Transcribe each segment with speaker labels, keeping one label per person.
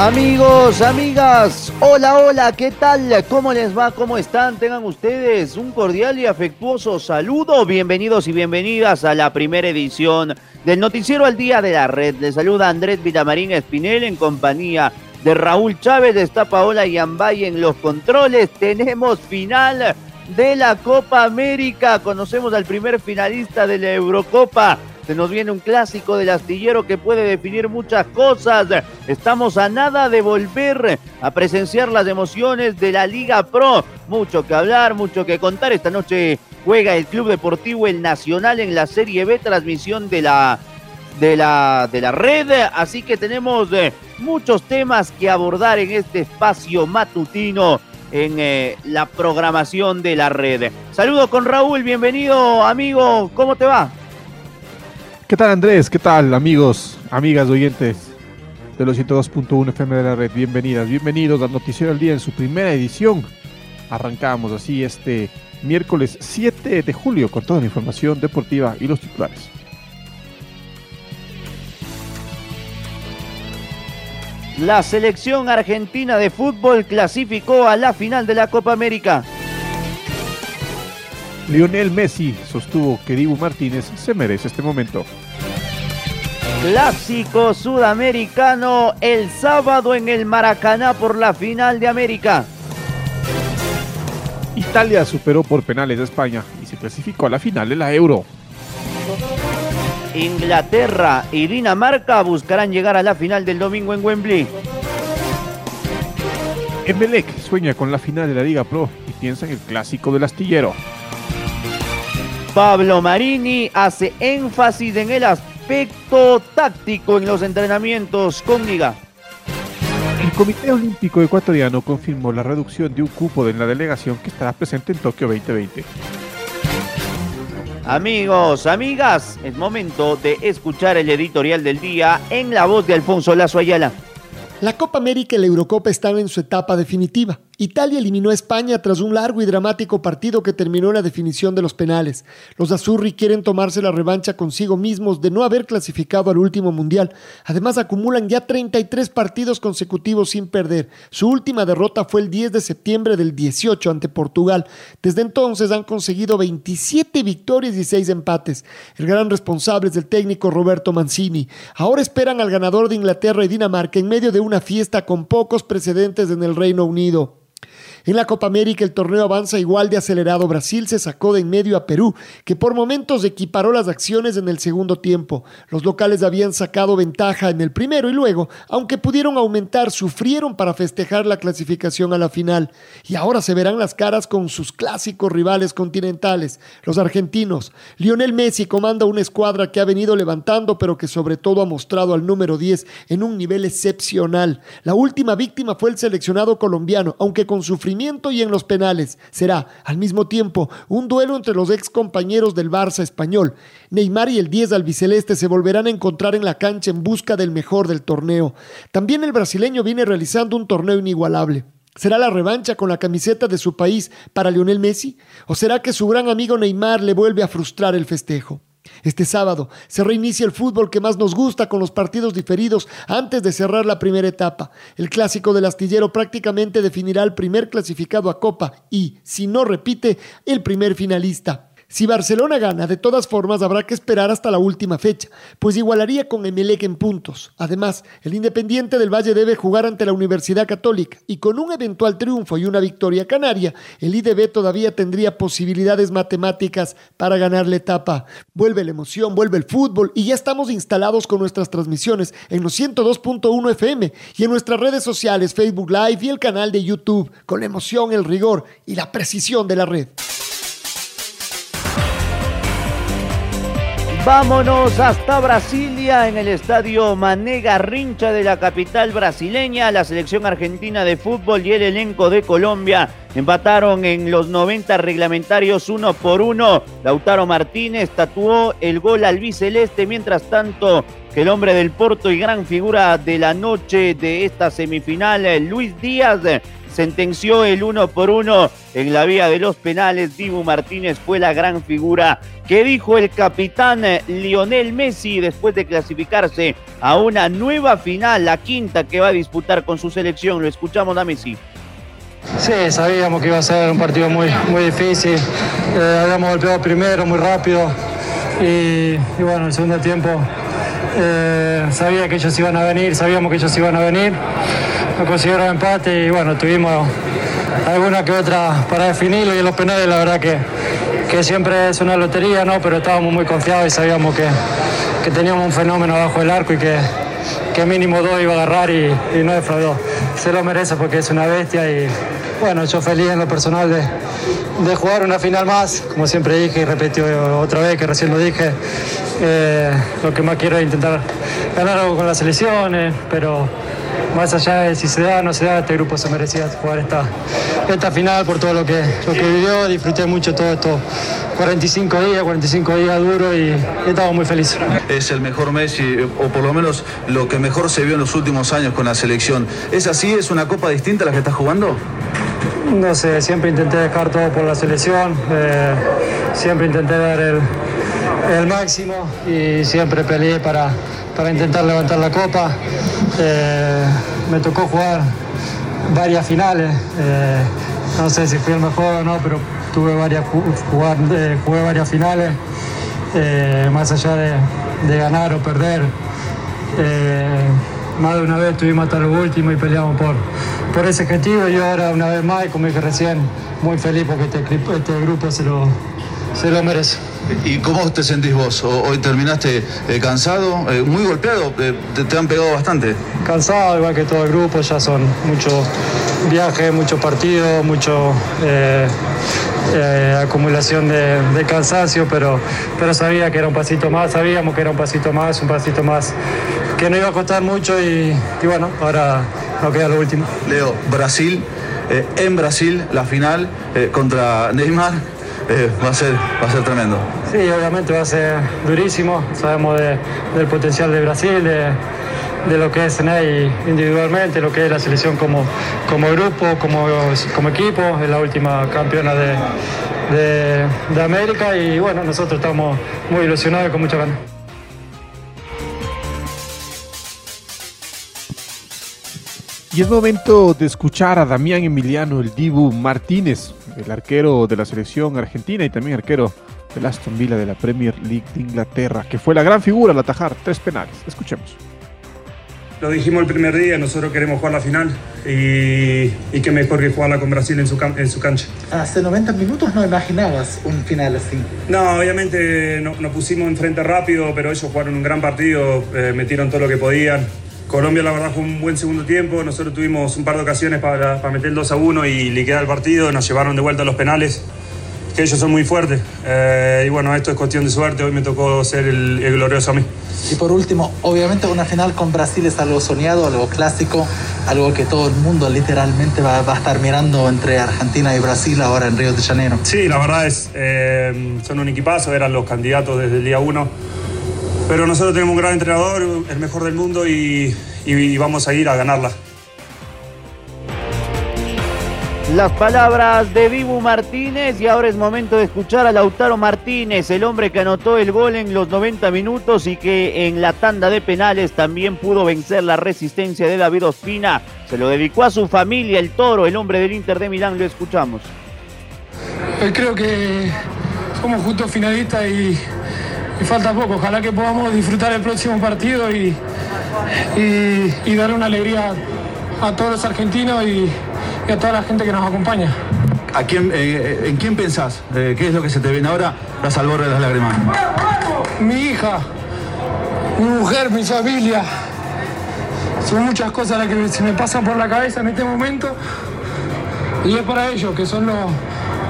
Speaker 1: Amigos, amigas, hola, hola, ¿qué tal? ¿Cómo les va? ¿Cómo están? Tengan ustedes un cordial y afectuoso saludo. Bienvenidos y bienvenidas a la primera edición del Noticiero al Día de la Red. Les saluda Andrés Vitamarín Espinel en compañía de Raúl Chávez, está Paola Yambay en los controles. Tenemos final de la Copa América. Conocemos al primer finalista de la Eurocopa. Se nos viene un clásico del astillero que puede definir muchas cosas. Estamos a nada de volver a presenciar las emociones de la Liga Pro. Mucho que hablar, mucho que contar. Esta noche juega el Club Deportivo El Nacional en la Serie B, transmisión de la, de la, de la red. Así que tenemos eh, muchos temas que abordar en este espacio matutino en eh, la programación de la red. Saludos con Raúl, bienvenido amigo, ¿cómo te va?
Speaker 2: ¿Qué tal Andrés? ¿Qué tal amigos, amigas oyentes de los 102.1 FM de la red? Bienvenidas, bienvenidos al Noticiero del Día en su primera edición. Arrancamos así este miércoles 7 de julio con toda la información deportiva y los titulares.
Speaker 1: La selección argentina de fútbol clasificó a la final de la Copa América.
Speaker 2: Lionel Messi sostuvo que Dibu Martínez se merece este momento.
Speaker 1: Clásico sudamericano el sábado en el Maracaná por la final de América.
Speaker 2: Italia superó por penales a España y se clasificó a la final de la Euro.
Speaker 1: Inglaterra y Dinamarca buscarán llegar a la final del domingo en Wembley.
Speaker 2: Emelec sueña con la final de la Liga Pro y piensa en el clásico del astillero.
Speaker 1: Pablo Marini hace énfasis en el aspecto táctico en los entrenamientos con Liga.
Speaker 2: El Comité Olímpico Ecuatoriano confirmó la reducción de un cupo en la delegación que estará presente en Tokio 2020.
Speaker 1: Amigos, amigas, es momento de escuchar el editorial del día en la voz de Alfonso Lazo Ayala.
Speaker 3: La Copa América y la Eurocopa están en su etapa definitiva. Italia eliminó a España tras un largo y dramático partido que terminó en la definición de los penales. Los Azurri quieren tomarse la revancha consigo mismos de no haber clasificado al último mundial. Además, acumulan ya 33 partidos consecutivos sin perder. Su última derrota fue el 10 de septiembre del 18 ante Portugal. Desde entonces han conseguido 27 victorias y 6 empates. El gran responsable es el técnico Roberto Mancini. Ahora esperan al ganador de Inglaterra y Dinamarca en medio de una fiesta con pocos precedentes en el Reino Unido. En la Copa América el torneo avanza igual de acelerado. Brasil se sacó de en medio a Perú, que por momentos equiparó las acciones en el segundo tiempo. Los locales habían sacado ventaja en el primero y luego, aunque pudieron aumentar, sufrieron para festejar la clasificación a la final. Y ahora se verán las caras con sus clásicos rivales continentales, los argentinos. Lionel Messi comanda una escuadra que ha venido levantando, pero que sobre todo ha mostrado al número 10 en un nivel excepcional. La última víctima fue el seleccionado colombiano, aunque con sufrimiento y en los penales. Será, al mismo tiempo, un duelo entre los ex compañeros del Barça español. Neymar y el 10 albiceleste se volverán a encontrar en la cancha en busca del mejor del torneo. También el brasileño viene realizando un torneo inigualable. ¿Será la revancha con la camiseta de su país para Lionel Messi? ¿O será que su gran amigo Neymar le vuelve a frustrar el festejo? Este sábado se reinicia el fútbol que más nos gusta con los partidos diferidos antes de cerrar la primera etapa. El clásico del astillero prácticamente definirá el primer clasificado a Copa y, si no repite, el primer finalista. Si Barcelona gana, de todas formas habrá que esperar hasta la última fecha, pues igualaría con Emelec en puntos. Además, el Independiente del Valle debe jugar ante la Universidad Católica y con un eventual triunfo y una victoria canaria, el IDB todavía tendría posibilidades matemáticas para ganar la etapa. Vuelve la emoción, vuelve el fútbol y ya estamos instalados con nuestras transmisiones en los 102.1 FM y en nuestras redes sociales, Facebook Live y el canal de YouTube, con la emoción, el rigor y la precisión de la red.
Speaker 1: Vámonos hasta Brasilia en el estadio Mané Garrincha de la capital brasileña. La selección argentina de fútbol y el elenco de Colombia empataron en los 90 reglamentarios uno por uno. Lautaro Martínez tatuó el gol al biceleste. Mientras tanto, que el hombre del Porto y gran figura de la noche de esta semifinal, Luis Díaz, sentenció el uno por uno en la vía de los penales. Dibu Martínez fue la gran figura que dijo el capitán Lionel Messi después de clasificarse a una nueva final, la quinta que va a disputar con su selección. Lo escuchamos a Messi.
Speaker 4: Sí, sabíamos que iba a ser un partido muy, muy difícil. Eh, habíamos golpeado primero muy rápido y, y bueno, el segundo tiempo eh, sabía que ellos iban a venir, sabíamos que ellos iban a venir no consiguieron empate y bueno, tuvimos alguna que otra para definirlo y en los penales la verdad que, que siempre es una lotería, ¿no? Pero estábamos muy confiados y sabíamos que, que teníamos un fenómeno abajo del arco y que, que mínimo dos iba a agarrar y, y no defraudó. Se lo merece porque es una bestia y bueno, yo feliz en lo personal de, de jugar una final más, como siempre dije y repetí otra vez que recién lo dije, eh, lo que más quiero es intentar ganar algo con las selecciones, pero más allá de si se da o no se da, este grupo se merecía jugar esta, esta final por todo lo que, lo que vivió. Disfruté mucho todo estos 45 días, 45 días duros y, y estamos muy felices.
Speaker 5: Es el mejor Messi, o por lo menos lo que mejor se vio en los últimos años con la selección. ¿Es así? ¿Es una copa distinta a la que estás jugando?
Speaker 4: No sé, siempre intenté dejar todo por la selección, eh, siempre intenté dar el, el máximo y siempre peleé para, para intentar levantar la copa. Eh, me tocó jugar varias finales, eh, no sé si fui el mejor o no, pero tuve varias, jugar, eh, jugué varias finales, eh, más allá de, ganar o perder. Más de una vez estuvimos hasta lo último y peleamos por, por ese objetivo y ahora una vez más, como dije recién, muy feliz porque este, este grupo se lo, se lo merece.
Speaker 5: ¿Y cómo te sentís vos? ¿Hoy terminaste eh, cansado? Eh, muy golpeado, eh, te, te, han pegado bastante.
Speaker 4: Cansado, igual que todo el grupo, ya son muchos viajes, muchos partidos, mucho acumulación de, de, cansancio, pero, pero sabía que era un pasito más, sabíamos que era un pasito más, un pasito más que no iba a costar mucho y, y bueno, ahora nos queda lo último.
Speaker 5: Leo, Brasil, en Brasil, la final contra Neymar eh, va, a ser, va a ser tremendo.
Speaker 4: Sí, obviamente va a ser durísimo. Sabemos de, del potencial de Brasil, de, lo que es Ney individualmente, lo que es la selección como, grupo, como, equipo, es la última campeona de América y bueno, nosotros estamos muy ilusionados y con mucha ganas.
Speaker 2: Y es momento de escuchar a Damián Emiliano, el Dibu Martínez, el arquero de la selección argentina y también arquero del Aston Villa de la Premier League de Inglaterra, que fue la gran figura al atajar tres penales. Escuchemos.
Speaker 6: Lo dijimos el primer día, nosotros queremos jugar la final y, y qué mejor que jugarla con Brasil en su, en su cancha.
Speaker 7: Hace 90 minutos no imaginabas un final así.
Speaker 6: No, obviamente no, nos pusimos enfrente rápido, pero ellos jugaron un gran partido, eh, metieron todo lo que podían. Colombia la verdad fue un buen segundo tiempo, nosotros tuvimos un par de ocasiones para, para meter el 2 a 1 y liquidar el partido, nos llevaron de vuelta a los penales, que ellos son muy fuertes. Eh, y bueno, esto es cuestión de suerte, hoy me tocó ser el, el, glorioso a mí.
Speaker 7: Y por último, obviamente una final con Brasil es algo soñado, algo clásico, algo que todo el mundo literalmente va, va a estar mirando entre Argentina y Brasil ahora en Río de Janeiro.
Speaker 6: Sí, la verdad es, eh, son un equipazo, eran los candidatos desde el día 1 pero nosotros tenemos un gran entrenador, el mejor del mundo y, y, y, vamos a ir a ganarla.
Speaker 1: Las palabras de Dibu Martínez y ahora es momento de escuchar a Lautaro Martínez, el hombre que anotó el gol en los 90 minutos y que en la tanda de penales también pudo vencer la resistencia de David Ospina. Se lo dedicó a su familia, el toro, el hombre del Inter de Milán, lo escuchamos.
Speaker 4: Creo que somos justo finalistas y, y falta poco. Ojalá que podamos disfrutar el próximo partido y, y, y dar una alegría a todos los argentinos y, y a toda la gente que nos acompaña.
Speaker 5: ¿A quién, eh, ¿En quién pensás? Eh, ¿Qué es lo que se te viene ahora? Las al borde de las lágrimas.
Speaker 4: Mi hija, mi mujer, mi familia. Son muchas cosas las que se me pasan por la cabeza en este momento. Y es para ellos, que son los,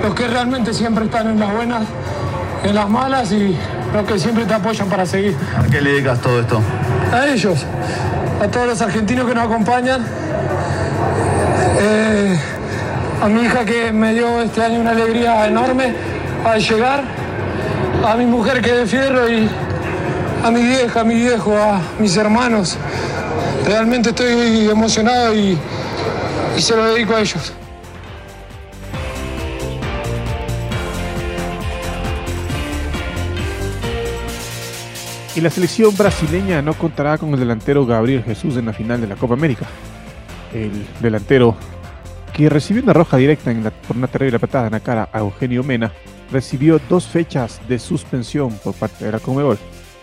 Speaker 4: los que realmente siempre están en las buenas, en las malas y los que siempre te apoyan para seguir.
Speaker 5: ¿A qué le dedicas todo esto?
Speaker 4: A ellos, a todos los argentinos que nos acompañan. Eh, a mi hija que me dio este año una alegría enorme al llegar, a mi mujer que es de fierro y a mi vieja, a mi viejo, a mis hermanos. Realmente estoy emocionado y, y se lo dedico a ellos.
Speaker 2: Y la selección brasileña no contará con el delantero Gabriel Jesús en la final de la Copa América. El delantero que recibió una roja directa en la- por una terrible patada en la cara a Eugenio Mena, recibió dos fechas de suspensión por parte de la Conmebol.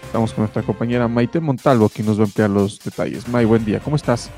Speaker 2: Estamos con nuestra compañera Maite Montalvo, quien nos va a ampliar los detalles. May, buen día, ¿cómo estás?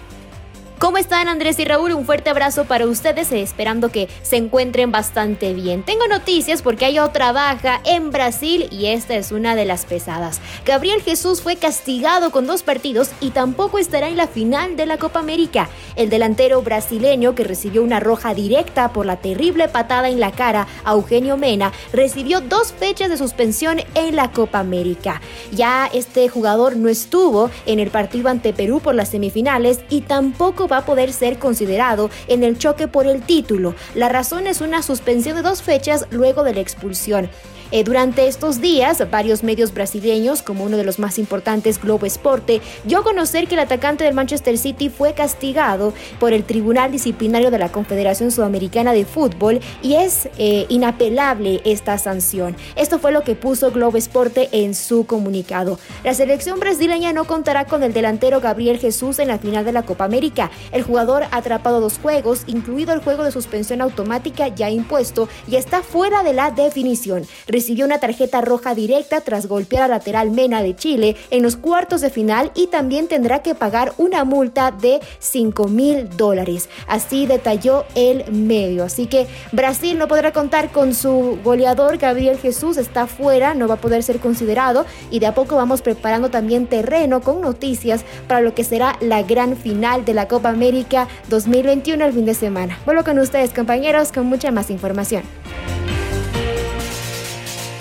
Speaker 8: ¿Cómo están Andrés y Raúl? Un fuerte abrazo para ustedes, esperando que se encuentren bastante bien. Tengo noticias porque hay otra baja en Brasil y esta es una de las pesadas. Gabriel Jesús fue castigado con dos partidos y tampoco estará en la final de la Copa América. El delantero brasileño que recibió una roja directa por la terrible patada en la cara a Eugenio Mena recibió dos fechas de suspensión en la Copa América. Ya este jugador no estuvo en el partido ante Perú por las semifinales y tampoco va a poder ser considerado en el choque por el título. La razón es una suspensión de dos fechas luego de la expulsión. Eh, durante estos días, varios medios brasileños, como uno de los más importantes, Globo Esporte, dio a conocer que el atacante del Manchester City fue castigado por el Tribunal Disciplinario de la Confederación Sudamericana de Fútbol y es eh, inapelable esta sanción. Esto fue lo que puso Globo Esporte en su comunicado. La selección brasileña no contará con el delantero Gabriel Jesús en la final de la Copa América. El jugador ha atrapado dos juegos, incluido el juego de suspensión automática ya impuesto, y está fuera de la definición recibió una tarjeta roja directa tras golpear al lateral Mena de Chile en los cuartos de final y también tendrá que pagar una multa de 5 mil dólares. Así detalló el medio. Así que Brasil no podrá contar con su goleador Gabriel Jesús, está fuera, no va a poder ser considerado y de a poco vamos preparando también terreno con noticias para lo que será la gran final de la Copa América 2021 el fin de semana. Vuelvo con ustedes compañeros con mucha más información.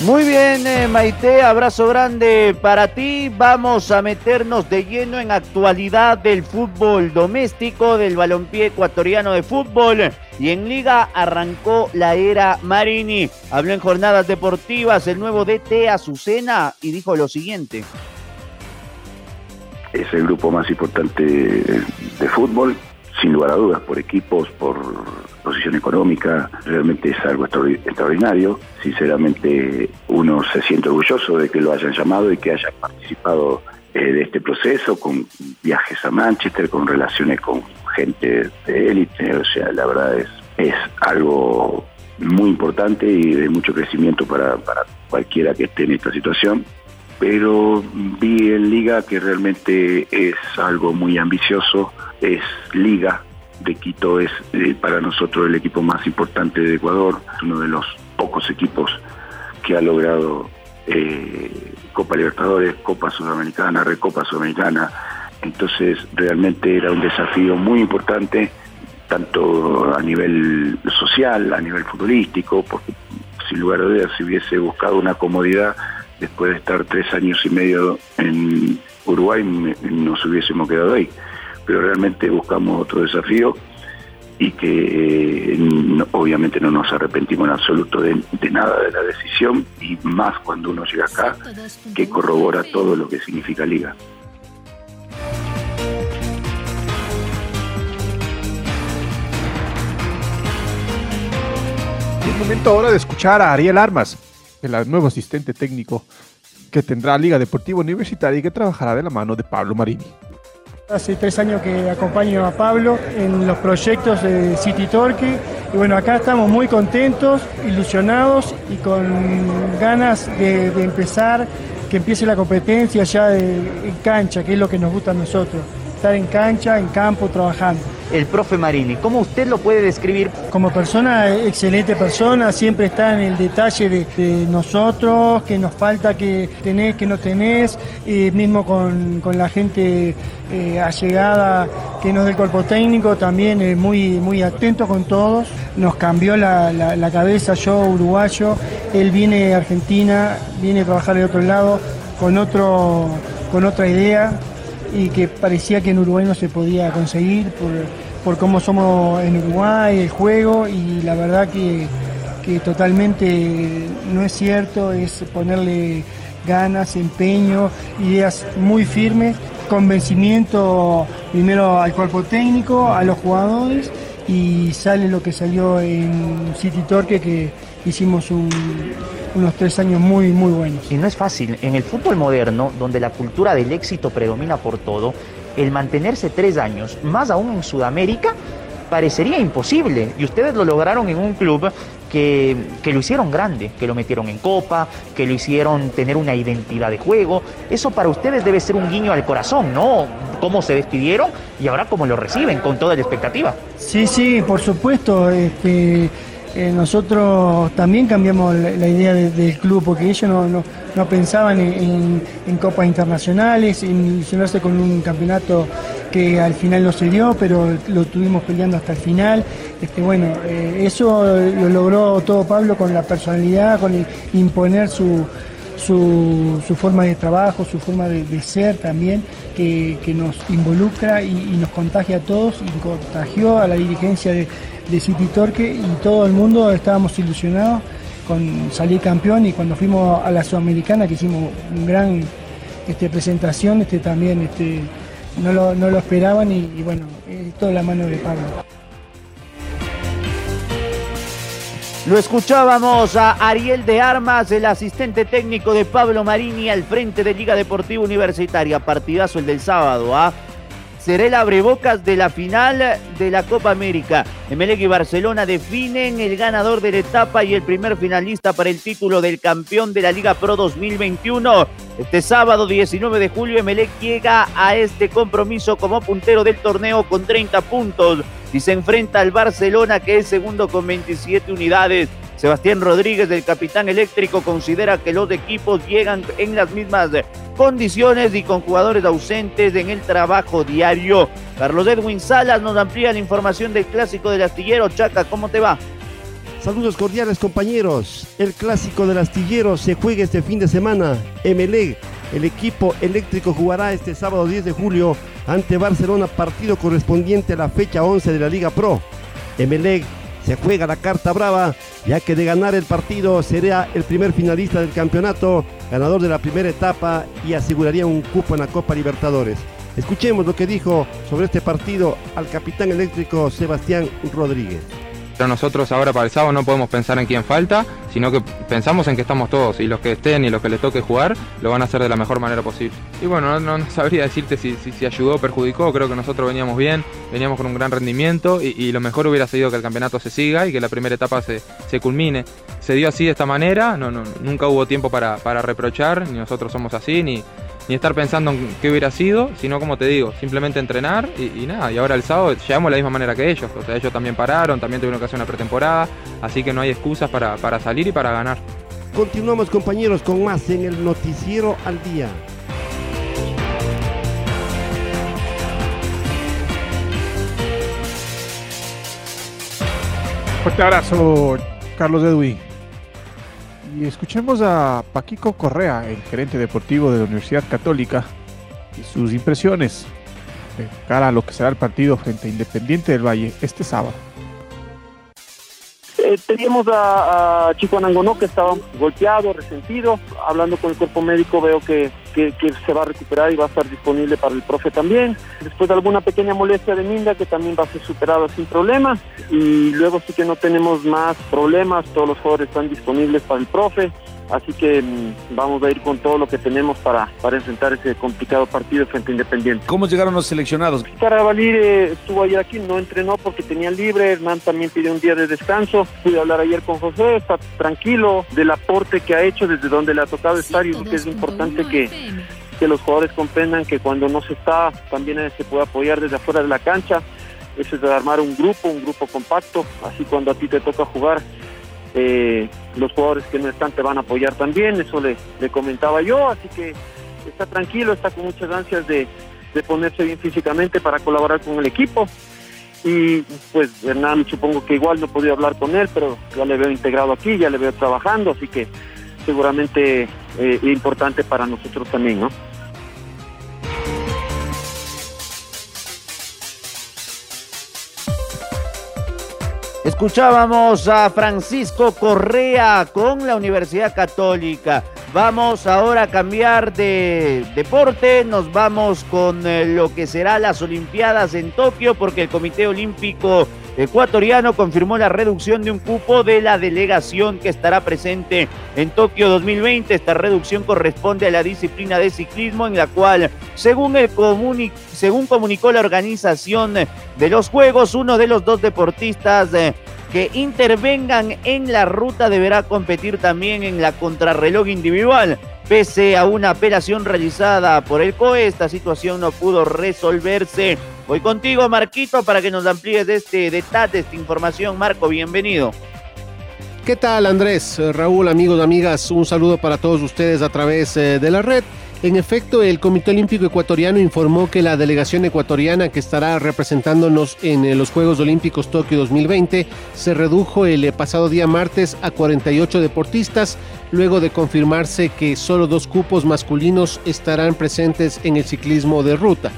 Speaker 1: Muy bien, eh, Maite, abrazo grande para ti. Vamos a meternos de lleno en actualidad del fútbol doméstico, del balompié ecuatoriano de fútbol. Y en Liga arrancó la era Marini. Habló en jornadas deportivas el nuevo DT Azucena y dijo lo siguiente.
Speaker 9: es el grupo más importante de fútbol, sin lugar a dudas, por equipos, por posición económica, realmente es algo extraordi- extraordinario. Sinceramente, uno se siente orgulloso de que lo hayan llamado y que hayan participado eh, de este proceso, con viajes a Manchester, con relaciones con gente de élite, o sea, la verdad es, es algo muy importante y de mucho crecimiento para, para cualquiera que esté en esta situación pero vi en Liga que realmente es algo muy ambicioso, es Liga de Quito, es eh, para nosotros el equipo más importante de Ecuador, uno de los pocos equipos que ha logrado eh, Copa Libertadores, Copa Sudamericana, Recopa Sudamericana, entonces realmente era un desafío muy importante, tanto a nivel social, a nivel futbolístico, porque sin lugar a dudas si hubiese buscado una comodidad después de estar tres años y medio en Uruguay nos hubiésemos quedado ahí. Pero realmente buscamos otro desafío y que eh, obviamente no nos arrepentimos en absoluto de, de nada de la decisión y más cuando uno llega acá que corrobora todo lo que significa liga.
Speaker 2: Es momento ahora de escuchar a Ariel Armas, el nuevo asistente técnico que tendrá Liga Deportiva Universitaria y que trabajará de la mano de Pablo Marini.
Speaker 10: Hace tres años que acompaño a Pablo en los proyectos de City Torque. Y bueno, acá estamos muy contentos, ilusionados y con ganas de, empezar, que empiece la competencia ya en cancha, que es lo que nos gusta a nosotros, estar en cancha, en campo, trabajando
Speaker 1: el profe Marini. ¿Cómo usted lo puede describir?
Speaker 10: Como persona, excelente persona, siempre está en el detalle de, nosotros, que nos falta que tenés, que no tenés, mismo con, la gente eh, allegada que nos del cuerpo técnico, también muy, muy atento con todos. Nos cambió la, la cabeza, yo uruguayo, él viene de Argentina, viene a trabajar de otro lado con, otro, con otra idea y que parecía que en Uruguay no se podía conseguir por, por cómo somos en Uruguay, el juego, y la verdad que, que totalmente no es cierto, es ponerle ganas, empeño, ideas muy firmes, convencimiento primero al cuerpo técnico, a los jugadores y sale lo que salió en City Torque que hicimos unos tres años muy, muy buenos.
Speaker 1: Y no es fácil. En el fútbol moderno, donde la cultura del éxito predomina por todo, el mantenerse tres años, más aún en Sudamérica, parecería imposible. Y ustedes lo lograron en un club que, que, lo hicieron grande, que lo metieron en copa, que lo hicieron tener una identidad de juego. Eso para ustedes debe ser un guiño al corazón, ¿no? Cómo se despidieron y ahora cómo lo reciben, con toda la expectativa.
Speaker 10: Sí, sí, por supuesto. Este, eh, nosotros también cambiamos la, idea del club porque ellos no, pensaban en, copas internacionales, en ilusionarse con un campeonato que al final no se dio, pero lo tuvimos peleando hasta el final. Este, bueno, eh, eso lo logró todo Pablo con la personalidad, con imponer su, forma de trabajo, su forma de, ser también, que, nos involucra y, y, nos contagia a todos y contagió a la dirigencia de, de City Torque y todo el mundo estábamos ilusionados con salir campeón y cuando fuimos a la Sudamericana que hicimos una gran este, presentación, este, también este, no, lo, esperaban y, bueno, toda la mano de Pablo.
Speaker 1: Lo escuchábamos a Ariel de Armas, el asistente técnico de Pablo Marini al frente de Liga Deportiva Universitaria. Partidazo el del sábado, ¿ah? Será el abrebocas de la final de la Copa América. Emelec y Barcelona definen el ganador de la etapa y el primer finalista para el título del campeón de la Liga Pro 2021. Este sábado 19 de julio Emelec llega a este compromiso como puntero del torneo con 30 puntos y se enfrenta al Barcelona que es segundo con 27 unidades. Sebastián Rodríguez, el capitán eléctrico, considera que los equipos llegan en las mismas condiciones y con jugadores ausentes en el trabajo diario. Carlos Edwin Salas nos amplía la información del clásico del astillero. Chaca, ¿cómo te va?
Speaker 11: Saludos cordiales compañeros. El clásico del astillero se juega este fin de semana. MLE, el equipo eléctrico jugará este sábado 10 de julio ante Barcelona, partido correspondiente a la fecha 11 de la Liga Pro. MLE se juega la carta brava, ya que de ganar el partido sería el primer finalista del campeonato, ganador de la primera etapa y aseguraría un cupo en la Copa Libertadores. Escuchemos lo que dijo sobre este partido al capitán eléctrico Sebastián Rodríguez.
Speaker 12: Pero nosotros ahora para el sábado no podemos pensar en quién falta, sino que pensamos en que estamos todos y los que estén y los que les toque jugar lo van a hacer de la mejor manera posible. Y bueno, no, sabría decirte si, si, ayudó o perjudicó, creo que nosotros veníamos bien, veníamos con un gran rendimiento y, lo mejor hubiera sido que el campeonato se siga y que la primera etapa se, se culmine. Se dio así de esta manera, no, no, nunca hubo tiempo para, para reprochar, ni nosotros somos así, ni, ni estar pensando en qué hubiera sido, sino como te digo, simplemente entrenar y, nada. Y ahora el sábado llegamos de la misma manera que ellos. O sea, ellos también pararon, también tuvieron que hacer una pretemporada, así que no hay excusas para, para salir y para ganar.
Speaker 11: Continuamos compañeros con más en el noticiero al día.
Speaker 2: Fuerte abrazo, Carlos Edwin. Y escuchemos a Paquico Correa, el gerente deportivo de la Universidad Católica, y sus impresiones de cara a lo que será el partido frente a Independiente del Valle este sábado.
Speaker 13: Eh, teníamos a, Chico Anangonó que estaba golpeado, resentido. Hablando con el cuerpo médico veo que, que, se va a recuperar y va a estar disponible para el profe también. Después de alguna pequeña molestia de Minda que también va a ser superada sin problemas. Y luego sí que no tenemos más problemas, todos los jugadores están disponibles para el profe. Así que mm, vamos a ir con todo lo que tenemos para, para enfrentar ese complicado partido frente a Independiente.
Speaker 14: ¿Cómo llegaron los seleccionados?
Speaker 13: Carabalí eh, estuvo ayer aquí, no entrenó porque tenía libre, Hernán también pidió un día de descanso, pude hablar ayer con José, está tranquilo del aporte que ha hecho desde donde le ha tocado estar y que es importante que, que los jugadores comprendan que cuando no se está también se puede apoyar desde afuera de la cancha, eso es de armar un grupo, un grupo compacto, así cuando a ti te toca jugar eh, los jugadores que no están te van a apoyar también, eso le, comentaba yo, así que está tranquilo, está con muchas ansias de, de ponerse bien físicamente para colaborar con el equipo. Y pues Hernán supongo que igual no podía hablar con él, pero ya le veo integrado aquí, ya le veo trabajando, así que seguramente eh, importante para nosotros también, ¿no?
Speaker 1: Escuchábamos a Francisco Correa con la Universidad Católica. Vamos ahora a cambiar de deporte, nos vamos con eh, lo que será las Olimpiadas en Tokio porque el Comité Olímpico ecuatoriano confirmó la reducción de un cupo de la delegación que estará presente en Tokio 2020. Esta reducción corresponde a la disciplina de ciclismo en la cual, según, el según comunicó la organización de los Juegos, uno de los dos deportistas eh, que intervengan en la ruta deberá competir también en la contrarreloj individual. Pese a una apelación realizada por el COE, esta situación no pudo resolverse. Voy contigo, Marquito, para que nos amplíes de este detalle, esta información. Marco, bienvenido.
Speaker 15: ¿Qué tal, Andrés? Raúl, amigos, amigas, un saludo para todos ustedes a través eh, de la red. En efecto, el Comité Olímpico Ecuatoriano informó que la delegación ecuatoriana que estará representándonos en eh, los Juegos Olímpicos Tokio 2020 se redujo el eh, pasado día martes a 48 deportistas, luego de confirmarse que solo dos cupos masculinos estarán presentes en el ciclismo de ruta.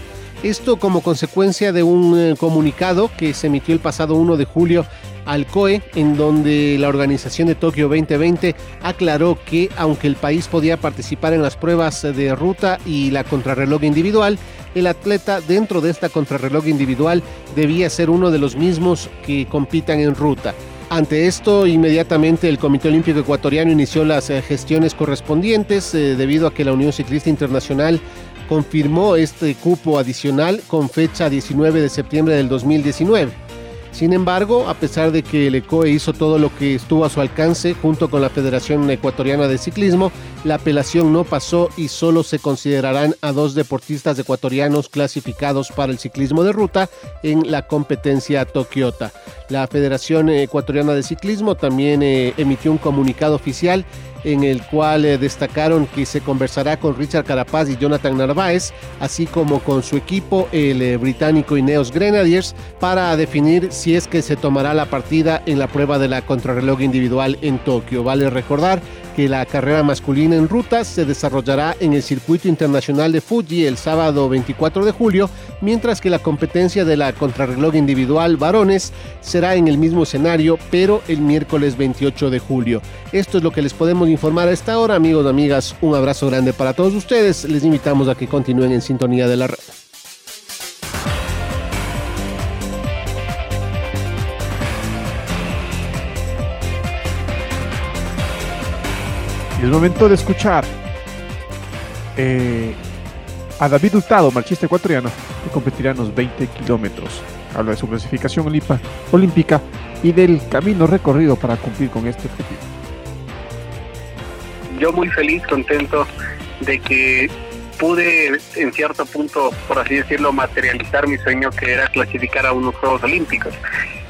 Speaker 15: Esto como consecuencia de un eh, comunicado que se emitió el pasado 1 de julio al COE, en donde la organización de Tokio 2020 aclaró que aunque el país podía participar en las pruebas de ruta y la contrarreloj individual, el atleta dentro de esta contrarreloj individual debía ser uno de los mismos que compitan en ruta. Ante esto, inmediatamente el Comité Olímpico Ecuatoriano inició las eh, gestiones correspondientes eh, debido a que la Unión Ciclista Internacional confirmó este cupo adicional con fecha 19 de septiembre del 2019. Sin embargo, a pesar de que el ECOE hizo todo lo que estuvo a su alcance junto con la Federación Ecuatoriana de Ciclismo, la apelación no pasó y solo se considerarán a dos deportistas ecuatorianos clasificados para el ciclismo de ruta en la competencia Tokiota. La Federación Ecuatoriana de Ciclismo también eh, emitió un comunicado oficial en el cual eh, destacaron que se conversará con Richard Carapaz y Jonathan Narváez, así como con su equipo, el eh, británico Ineos Grenadiers, para definir si es que se tomará la partida en la prueba de la contrarreloj individual en Tokio. Vale recordar que la carrera masculina en ruta se desarrollará en el circuito internacional de Fuji el sábado 24 de julio, mientras que la competencia de la contrarreloj individual varones será en el mismo escenario, pero el miércoles 28 de julio. Esto es lo que les podemos informar a esta hora, amigos y amigas. Un abrazo grande para todos ustedes. Les invitamos a que continúen en sintonía de la red.
Speaker 2: Y es momento de escuchar eh, a David Hurtado, marchista ecuatoriano, que competirá en los 20 kilómetros. Habla de su clasificación olímpica y del camino recorrido para cumplir con este objetivo.
Speaker 16: Yo muy feliz, contento de que pude en cierto punto, por así decirlo, materializar mi sueño que era clasificar a unos Juegos Olímpicos.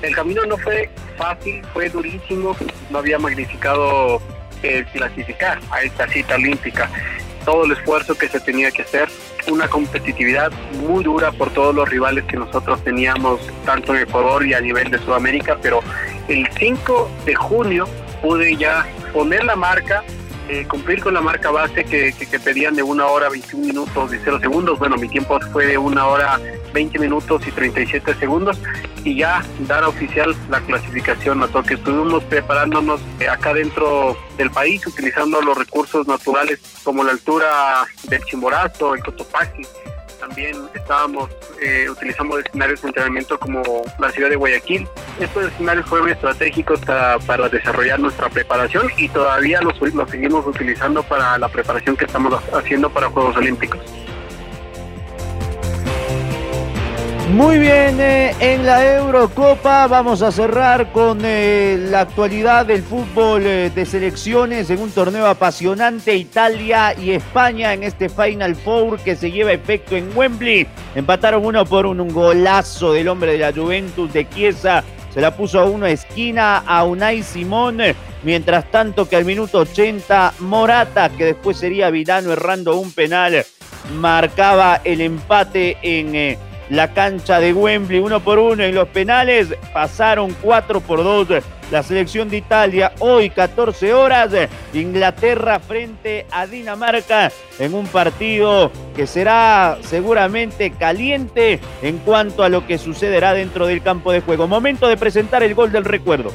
Speaker 16: El camino no fue fácil, fue durísimo, no había magnificado el clasificar a esta cita olímpica. Todo el esfuerzo que se tenía que hacer, una competitividad muy dura por todos los rivales que nosotros teníamos, tanto en Ecuador y a nivel de Sudamérica, pero el 5 de junio pude ya poner la marca eh, cumplir con la marca base que, que, pedían de una hora 21 minutos y 0 segundos. Bueno, mi tiempo fue de una hora 20 minutos y 37 segundos y ya dar oficial la clasificación a que Estuvimos preparándonos eh, acá dentro del país utilizando los recursos naturales como la altura del Chimborazo, el Cotopaxi, también estábamos eh, utilizando escenarios de entrenamiento como la ciudad de Guayaquil. Estos escenarios fueron estratégicos para, para desarrollar nuestra preparación y todavía los, los seguimos utilizando para la preparación que estamos haciendo para Juegos Olímpicos.
Speaker 1: Muy bien, eh, en la Eurocopa vamos a cerrar con eh, la actualidad del fútbol eh, de selecciones en un torneo apasionante Italia y España en este Final Four que se lleva efecto en Wembley. Empataron uno por un golazo del hombre de la Juventus de Chiesa. Se la puso a uno esquina a Unai Simón. Mientras tanto que al minuto 80 Morata, que después sería Vidano errando un penal, marcaba el empate en la cancha de Wembley, uno por uno en los penales, pasaron cuatro por dos. La selección de Italia hoy 14 horas, Inglaterra frente a Dinamarca en un partido que será seguramente caliente en cuanto a lo que sucederá dentro del campo de juego. Momento de presentar el gol del recuerdo.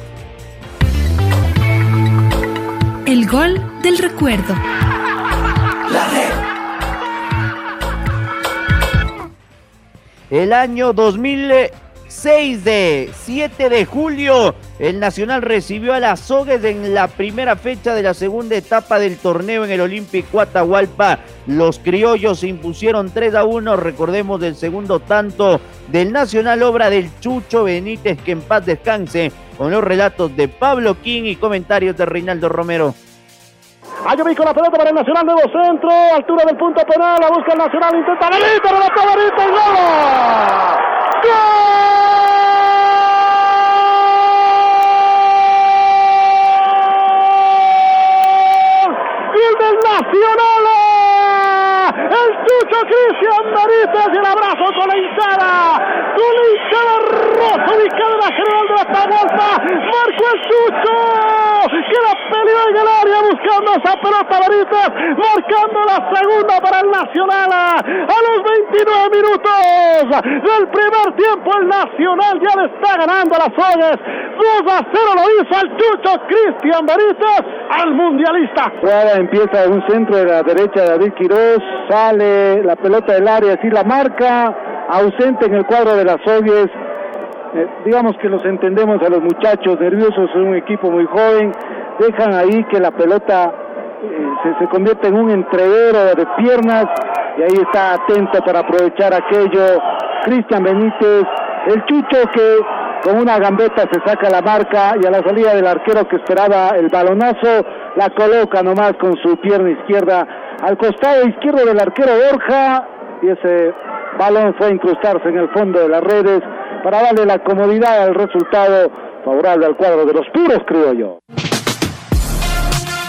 Speaker 17: El gol del recuerdo.
Speaker 1: El año 2006 de 7 de julio. El Nacional recibió a las Sogues en la primera fecha de la segunda etapa del torneo en el Olímpico Atahualpa. Los criollos se impusieron 3 a 1. Recordemos del segundo tanto del Nacional, obra del Chucho Benítez, que en paz descanse, con los relatos de Pablo King y comentarios de Reinaldo Romero.
Speaker 18: Hay con la pelota para el Nacional, nuevo centro, altura del punto penal, la busca el Nacional, intenta Benito, relató Benito, y gol. ¡Gol! ¡Gol del Nacional! El Chucho Cristian Benítez y el abrazo con la hinchada, con la hinchada roja ubicada en la general de la Atahualpa, marcó el Chucho que la peleó en el buscando esa pelota Benítez, marcando la segunda para el Nacional a los 29 minutos del primer tiempo el Nacional ya le está ganando a las Sogues 2 a 0 lo hizo el Chucho Cristian Benítez al mundialista.
Speaker 19: Ahora empieza un centro de la derecha de David Quiroz sale la pelota del área así la marca ausente en el cuadro de las Sogues eh, digamos que los entendemos a los muchachos nerviosos, son un equipo muy joven, dejan ahí que la pelota eh, se, se, convierte en un entrevero de piernas y ahí está atento para aprovechar aquello Cristian Benítez, el Chucho que con una gambeta se saca la marca y a la salida del arquero que esperaba el balonazo la coloca nomás con su pierna izquierda al costado izquierdo del arquero Borja y ese balón fue a incrustarse en el fondo de las redes para darle la comodidad al resultado favorable al cuadro de los puros, creo yo.